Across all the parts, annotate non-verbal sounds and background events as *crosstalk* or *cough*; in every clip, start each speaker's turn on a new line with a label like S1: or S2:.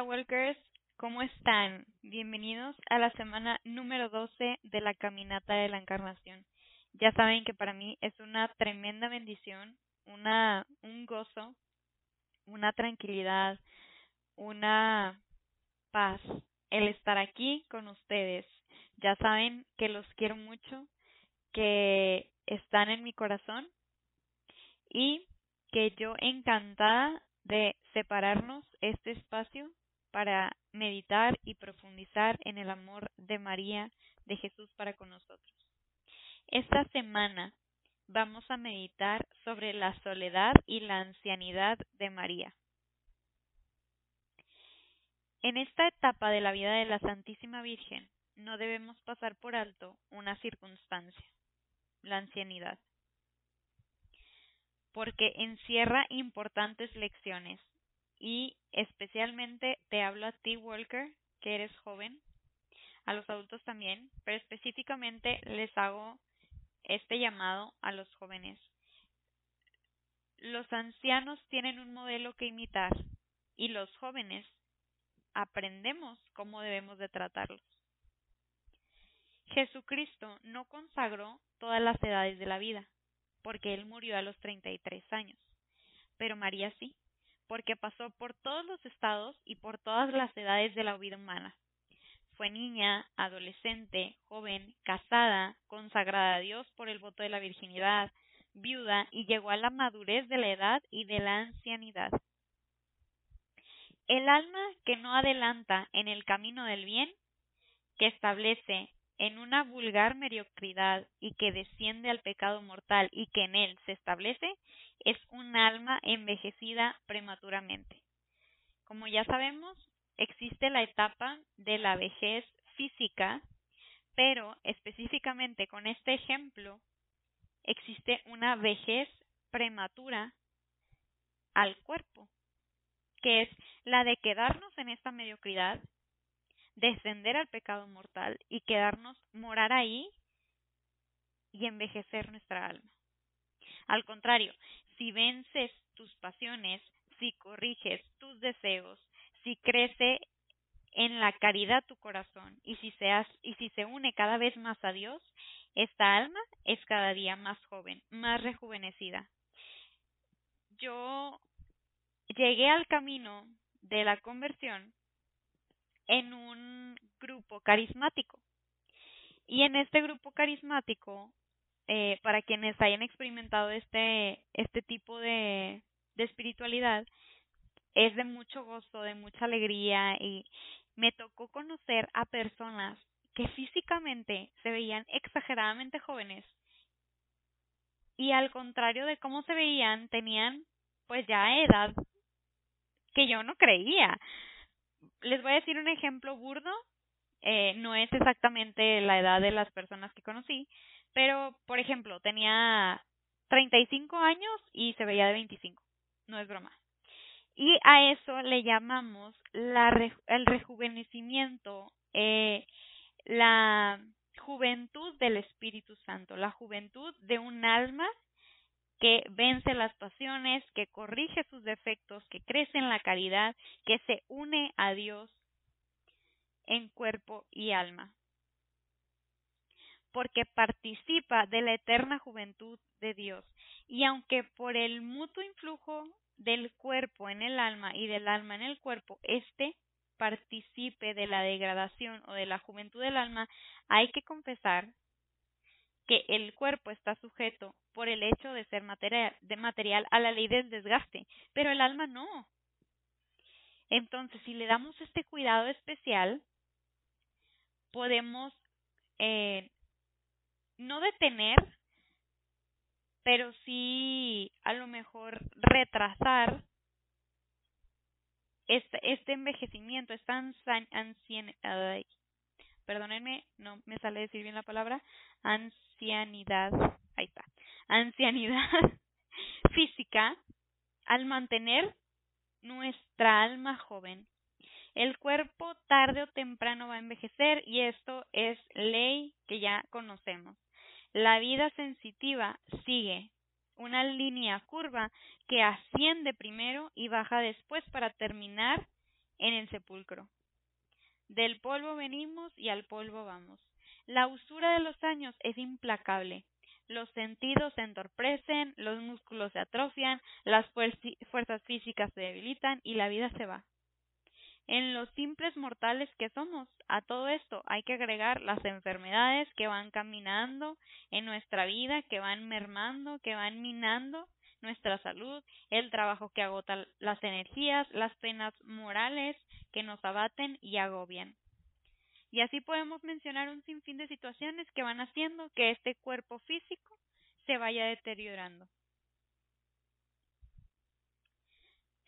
S1: Hola Walkers, ¿cómo están? Bienvenidos a la semana número 12 de la Caminata de la Encarnación. Ya saben que para mí es una tremenda bendición, una, un gozo, una tranquilidad, una paz el estar aquí con ustedes. Ya saben que los quiero mucho, que están en mi corazón y que yo encantada de separarnos este espacio para meditar y profundizar en el amor de María, de Jesús para con nosotros. Esta semana vamos a meditar sobre la soledad y la ancianidad de María. En esta etapa de la vida de la Santísima Virgen no debemos pasar por alto una circunstancia, la ancianidad, porque encierra importantes lecciones y especialmente te hablo a ti, Walker, que eres joven, a los adultos también, pero específicamente les hago este llamado a los jóvenes. Los ancianos tienen un modelo que imitar y los jóvenes aprendemos cómo debemos de tratarlos. Jesucristo no consagró todas las edades de la vida, porque él murió a los 33 años, pero María sí porque pasó por todos los estados y por todas las edades de la vida humana. Fue niña, adolescente, joven, casada, consagrada a Dios por el voto de la virginidad, viuda y llegó a la madurez de la edad y de la ancianidad. El alma que no adelanta en el camino del bien, que establece en una vulgar mediocridad y que desciende al pecado mortal y que en él se establece, es un alma envejecida prematuramente. Como ya sabemos, existe la etapa de la vejez física, pero específicamente con este ejemplo, existe una vejez prematura al cuerpo, que es la de quedarnos en esta mediocridad descender al pecado mortal y quedarnos morar ahí y envejecer nuestra alma. Al contrario, si vences tus pasiones, si corriges tus deseos, si crece en la caridad tu corazón y si y si se une cada vez más a Dios, esta alma es cada día más joven, más rejuvenecida. Yo llegué al camino de la conversión en un grupo carismático. Y en este grupo carismático, eh, para quienes hayan experimentado este, este tipo de, de espiritualidad, es de mucho gozo, de mucha alegría y me tocó conocer a personas que físicamente se veían exageradamente jóvenes y al contrario de cómo se veían, tenían pues ya edad que yo no creía les voy a decir un ejemplo burdo. Eh, no es exactamente la edad de las personas que conocí, pero, por ejemplo, tenía 35 años y se veía de 25. No es broma. Y a eso le llamamos la, el rejuvenecimiento, eh, la juventud del Espíritu Santo, la juventud de un alma que vence las pasiones, que corrige sus defectos, que crece en la caridad, que se une a Dios en cuerpo y alma. Porque participa de la eterna juventud de Dios. Y aunque por el mutuo influjo del cuerpo en el alma y del alma en el cuerpo, éste participe de la degradación o de la juventud del alma, hay que confesar que el cuerpo está sujeto por el hecho de ser material, de material a la ley del desgaste, pero el alma no. Entonces, si le damos este cuidado especial, podemos eh, no detener, pero sí a lo mejor retrasar este, este envejecimiento, esta ancianidad, perdónenme, no me sale decir bien la palabra, ancianidad, ahí está, ancianidad *laughs* física, al mantener nuestra alma joven, el cuerpo tarde o temprano va a envejecer y esto es ley que ya conocemos. La vida sensitiva sigue una línea curva que asciende primero y baja después para terminar en el sepulcro. Del polvo venimos y al polvo vamos. La usura de los años es implacable. Los sentidos se entorpecen, los músculos se atrofian, las fuerzas físicas se debilitan y la vida se va en los simples mortales que somos. A todo esto hay que agregar las enfermedades que van caminando en nuestra vida, que van mermando, que van minando nuestra salud, el trabajo que agota las energías, las penas morales que nos abaten y agobian. Y así podemos mencionar un sinfín de situaciones que van haciendo que este cuerpo físico se vaya deteriorando.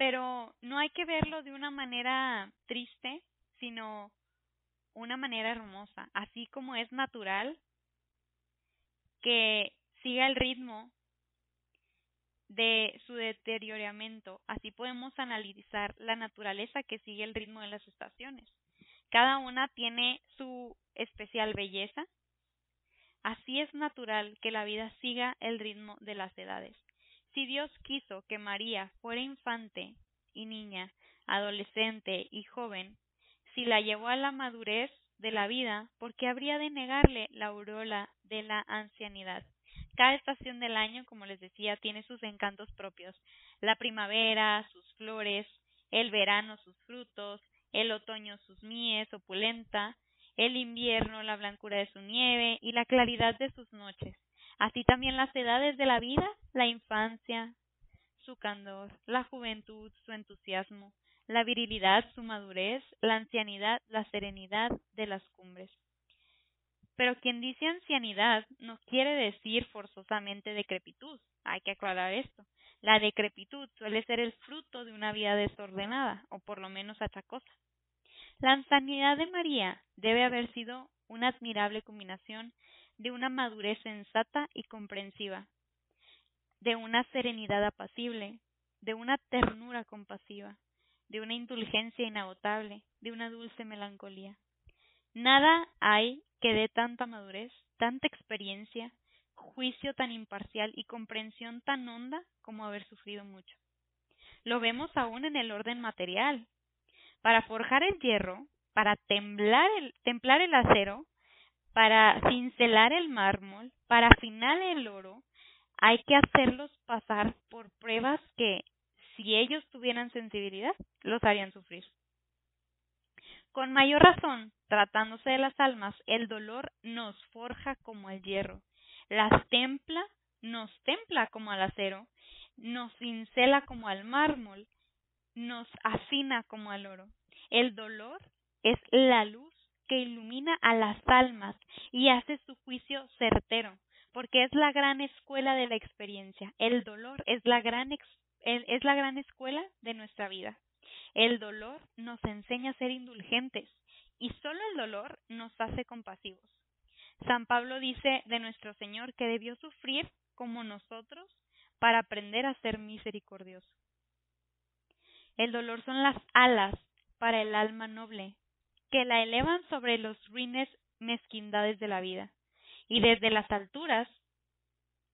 S1: Pero no hay que verlo de una manera triste, sino una manera hermosa, así como es natural que siga el ritmo de su deterioramiento, así podemos analizar la naturaleza que sigue el ritmo de las estaciones. Cada una tiene su especial belleza. Así es natural que la vida siga el ritmo de las edades. Si Dios quiso que María fuera infante y niña, adolescente y joven, si la llevó a la madurez de la vida, ¿por qué habría de negarle la aureola de la ancianidad? Cada estación del año, como les decía, tiene sus encantos propios. La primavera, sus flores, el verano, sus frutos, el otoño, sus mies opulenta, el invierno, la blancura de su nieve y la claridad de sus noches. Así también las edades de la vida, la infancia, su candor, la juventud, su entusiasmo, la virilidad, su madurez, la ancianidad, la serenidad de las cumbres. Pero quien dice ancianidad no quiere decir forzosamente decrepitud. Hay que aclarar esto. La decrepitud suele ser el fruto de una vida desordenada, o por lo menos achacosa. La ancianidad de María debe haber sido una admirable combinación de una madurez sensata y comprensiva, de una serenidad apacible, de una ternura compasiva, de una indulgencia inagotable, de una dulce melancolía. Nada hay que dé tanta madurez, tanta experiencia, juicio tan imparcial y comprensión tan honda como haber sufrido mucho. Lo vemos aún en el orden material. Para forjar el hierro, para temblar el, templar el acero, para cincelar el mármol, para afinar el oro, hay que hacerlos pasar por pruebas que, si ellos tuvieran sensibilidad, los harían sufrir. Con mayor razón, tratándose de las almas, el dolor nos forja como el hierro, las templa, nos templa como al acero, nos cincela como al mármol, nos afina como al oro. El dolor es la luz que ilumina a las almas y hace su juicio certero, porque es la gran escuela de la experiencia. El dolor es la gran, es la gran escuela de nuestra vida. El dolor nos enseña a ser indulgentes y solo el dolor nos hace compasivos. San Pablo dice de nuestro Señor que debió sufrir como nosotros para aprender a ser misericordioso. El dolor son las alas para el alma noble, que la elevan sobre los ruines mezquindades de la vida. Y desde las alturas,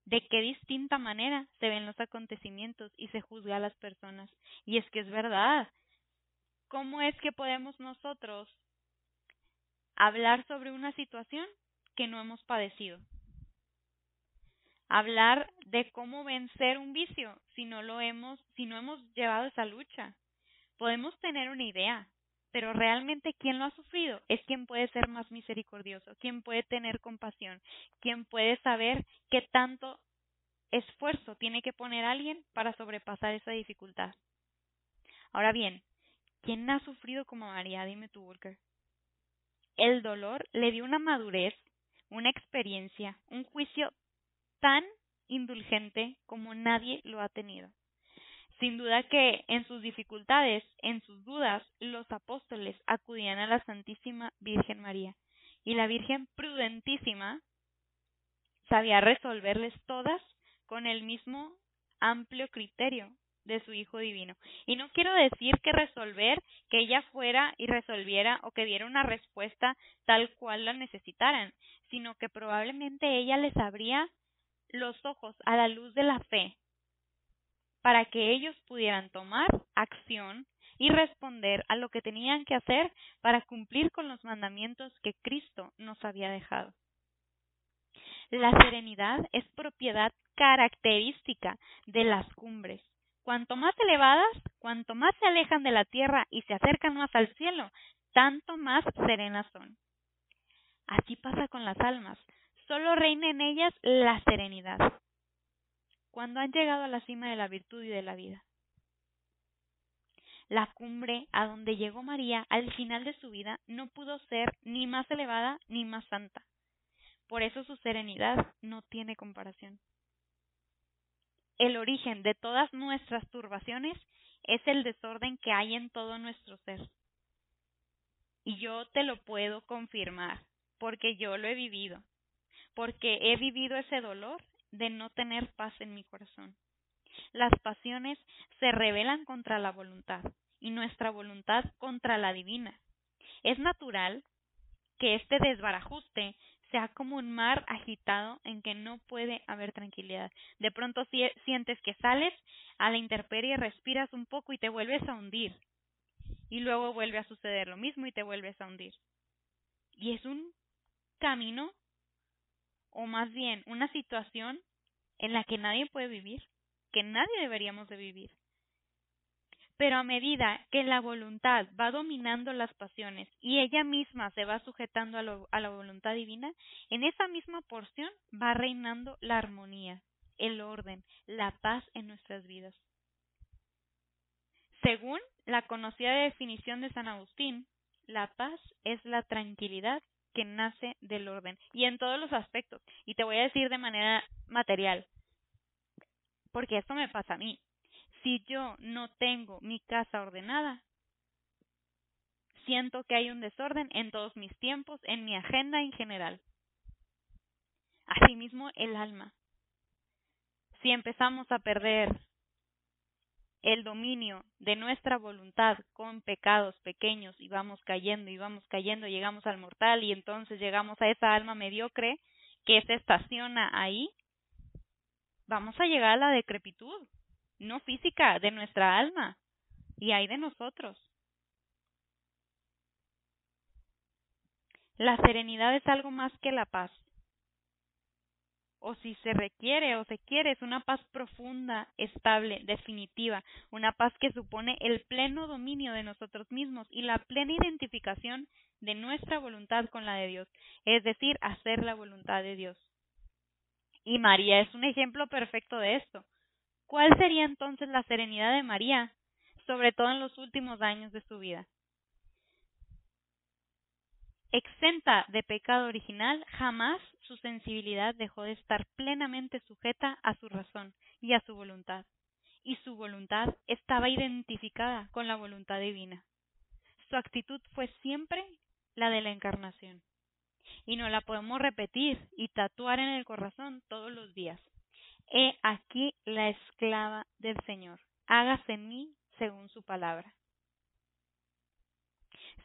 S1: de qué distinta manera se ven los acontecimientos y se juzga a las personas. Y es que es verdad. ¿Cómo es que podemos nosotros hablar sobre una situación que no hemos padecido? Hablar de cómo vencer un vicio si no lo hemos, si no hemos llevado esa lucha. Podemos tener una idea, pero realmente quien lo ha sufrido es quien puede ser más misericordioso, quien puede tener compasión, quien puede saber qué tanto esfuerzo tiene que poner alguien para sobrepasar esa dificultad. Ahora bien, ¿quién ha sufrido como María? Dime tú, Walker. El dolor le dio una madurez, una experiencia, un juicio tan indulgente como nadie lo ha tenido. Sin duda que en sus dificultades, en sus dudas, los apóstoles acudían a la Santísima Virgen María, y la Virgen prudentísima sabía resolverles todas con el mismo amplio criterio de su Hijo Divino. Y no quiero decir que resolver, que ella fuera y resolviera o que diera una respuesta tal cual la necesitaran, sino que probablemente ella les abría los ojos a la luz de la fe para que ellos pudieran tomar acción y responder a lo que tenían que hacer para cumplir con los mandamientos que Cristo nos había dejado. La serenidad es propiedad característica de las cumbres. Cuanto más elevadas, cuanto más se alejan de la tierra y se acercan más al cielo, tanto más serenas son. Así pasa con las almas. Solo reina en ellas la serenidad. Cuando han llegado a la cima de la virtud y de la vida. La cumbre a donde llegó María al final de su vida no pudo ser ni más elevada ni más santa. Por eso su serenidad no tiene comparación. El origen de todas nuestras turbaciones es el desorden que hay en todo nuestro ser. Y yo te lo puedo confirmar, porque yo lo he vivido, porque he vivido ese dolor de no tener paz en mi corazón. Las pasiones se rebelan contra la voluntad y nuestra voluntad contra la divina. Es natural que este desbarajuste sea como un mar agitado en que no puede haber tranquilidad. De pronto sientes que sales a la intemperie, respiras un poco y te vuelves a hundir. Y luego vuelve a suceder lo mismo y te vuelves a hundir. Y es un camino, o más bien una situación en la que nadie puede vivir, que nadie deberíamos de vivir. Pero a medida que la voluntad va dominando las pasiones y ella misma se va sujetando a, la voluntad divina, en esa misma porción va reinando la armonía, el orden, la paz en nuestras vidas. Según la conocida definición de San Agustín, la paz es la tranquilidad nace del orden y en todos los aspectos. Y te voy a decir de manera material, porque esto me pasa a mí si yo no tengo mi casa ordenada, siento que hay un desorden en todos mis tiempos, en mi agenda en general. Asimismo, el alma. Si empezamos a perder el dominio de nuestra voluntad con pecados pequeños y vamos cayendo y vamos cayendo, llegamos al mortal y entonces llegamos a esa alma mediocre que se estaciona ahí, vamos a llegar a la decrepitud no física, de nuestra alma, y hay de nosotros. La serenidad es algo más que la paz. O si se requiere o se quiere, es una paz profunda, estable, definitiva, una paz que supone el pleno dominio de nosotros mismos y la plena identificación de nuestra voluntad con la de Dios, es decir, hacer la voluntad de Dios. Y María es un ejemplo perfecto de esto. ¿Cuál sería entonces la serenidad de María, sobre todo en los últimos años de su vida? Exenta de pecado original, jamás su sensibilidad dejó de estar plenamente sujeta a su razón y a su voluntad, y su voluntad estaba identificada con la voluntad divina. Su actitud fue siempre la de la encarnación, y no la podemos repetir y tatuar en el corazón todos los días. He aquí la esclava del Señor. Hágase en mí según su palabra.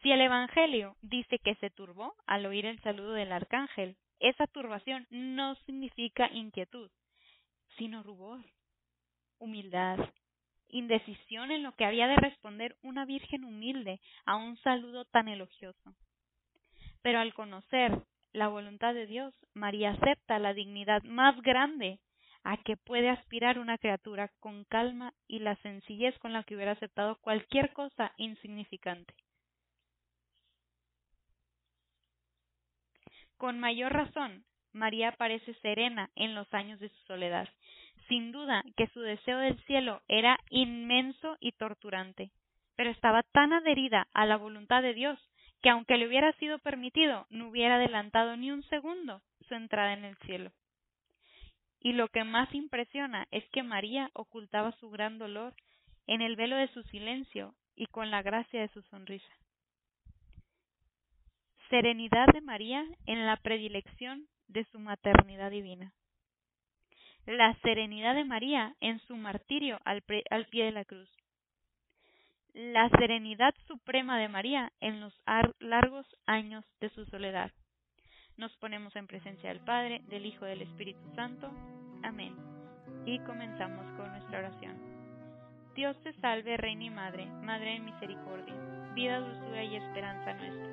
S1: Si el Evangelio dice que se turbó al oír el saludo del arcángel, esa turbación no significa inquietud, sino rubor, humildad, indecisión en lo que había de responder una virgen humilde a un saludo tan elogioso. Pero al conocer la voluntad de Dios, María acepta la dignidad más grande a que puede aspirar una criatura con calma y la sencillez con la que hubiera aceptado cualquier cosa insignificante. Con mayor razón, María parece serena en los años de su soledad. Sin duda que su deseo del cielo era inmenso y torturante, pero estaba tan adherida a la voluntad de Dios que aunque le hubiera sido permitido, no hubiera adelantado ni un segundo su entrada en el cielo. Y lo que más impresiona es que María ocultaba su gran dolor en el velo de su silencio y con la gracia de su sonrisa. Serenidad de María en la predilección de su maternidad divina. La serenidad de María en su martirio al, pie de la cruz. La serenidad suprema de María en los largos años de su soledad. Nos ponemos en presencia del Padre, del Hijo y del Espíritu Santo. Amén. Y comenzamos con nuestra oración. Dios te salve, Reina y Madre, Madre de Misericordia, vida, dulzura y esperanza nuestra.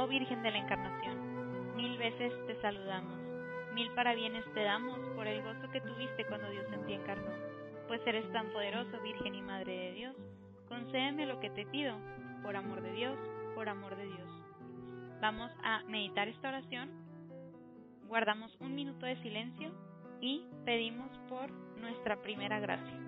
S1: Oh Virgen de la Encarnación, mil veces te saludamos, mil parabienes te damos por el gozo que tuviste cuando Dios en ti encarnó, pues eres tan poderoso, Virgen y Madre de Dios, concédeme lo que te pido, por amor de Dios, por amor de Dios. Vamos a meditar esta oración, guardamos un minuto de silencio y pedimos por nuestra primera gracia.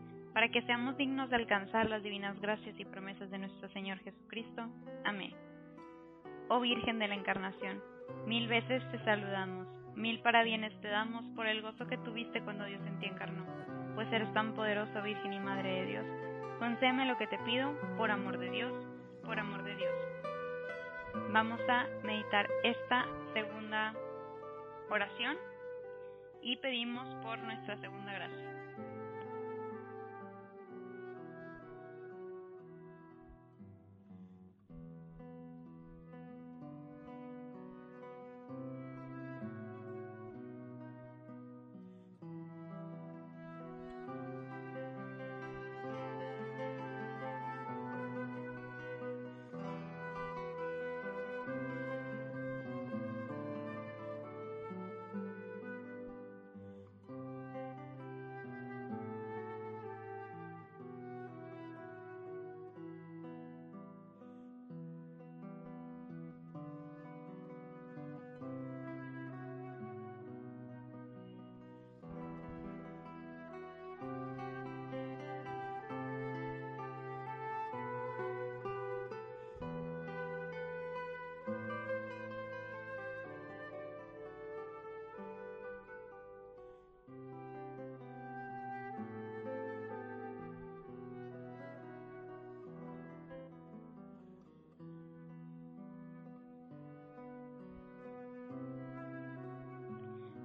S1: para que seamos dignos de alcanzar las divinas gracias y promesas de nuestro Señor Jesucristo. Amén. Oh Virgen de la Encarnación, mil veces te saludamos, mil parabienes te damos por el gozo que tuviste cuando Dios en ti encarnó, pues eres tan poderosa Virgen y Madre de Dios. Concédeme lo que te pido, por amor de Dios, por amor de Dios. Vamos a meditar esta segunda oración y pedimos por nuestra segunda gracia.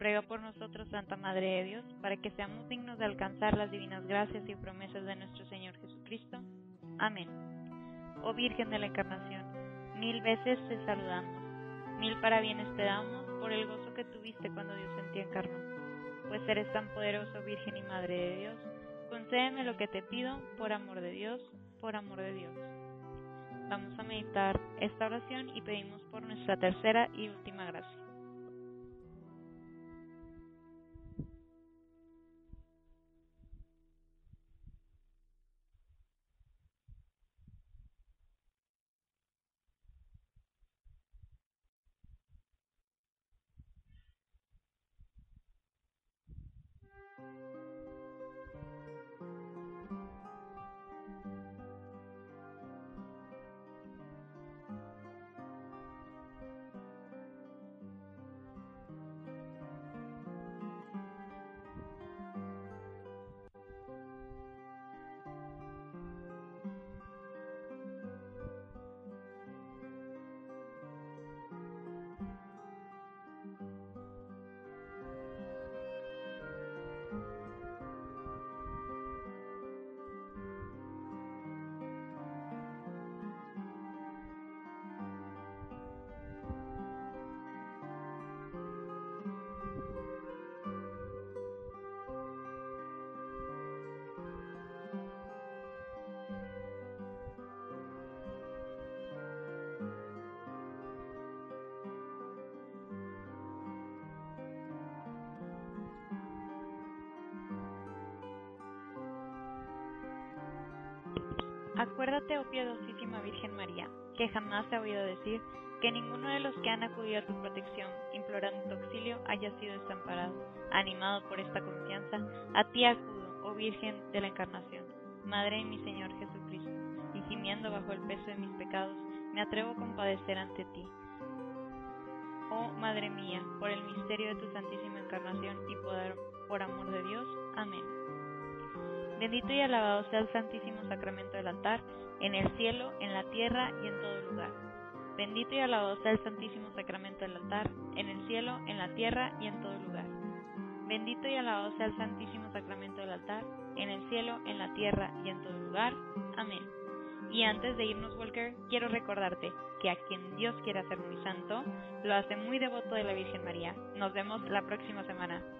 S1: Ruega por nosotros, Santa Madre de Dios, para que seamos dignos de alcanzar las divinas gracias y promesas de nuestro Señor Jesucristo. Amén. Oh Virgen de la Encarnación, mil veces te saludamos, mil parabienes te damos por el gozo que tuviste cuando Dios en ti encarnó. Pues eres tan poderoso, Virgen y Madre de Dios, concédeme lo que te pido, por amor de Dios, por amor de Dios. Vamos a meditar esta oración y pedimos por nuestra tercera y última gracia. Acuérdate, oh piadosísima Virgen María, que jamás he oído decir que ninguno de los que han acudido a tu protección, implorando tu auxilio, haya sido desamparado. Animado por esta confianza, a ti acudo, oh Virgen de la Encarnación, Madre de mi Señor Jesucristo, y gimiendo bajo el peso de mis pecados, me atrevo a compadecer ante ti. Oh Madre mía, por el misterio de tu Santísima Encarnación y poder, por amor de Dios. Amén. Bendito y alabado sea el Santísimo Sacramento del altar, en el cielo, en la tierra y en todo lugar. Bendito y alabado sea el Santísimo Sacramento del altar, en el cielo, en la tierra y en todo lugar. Bendito y alabado sea el Santísimo Sacramento del altar, en el cielo, en la tierra y en todo lugar. Amén. Y antes de irnos, Walker, quiero recordarte que a quien Dios quiere hacer muy santo, lo hace muy devoto de la Virgen María. Nos vemos la próxima semana.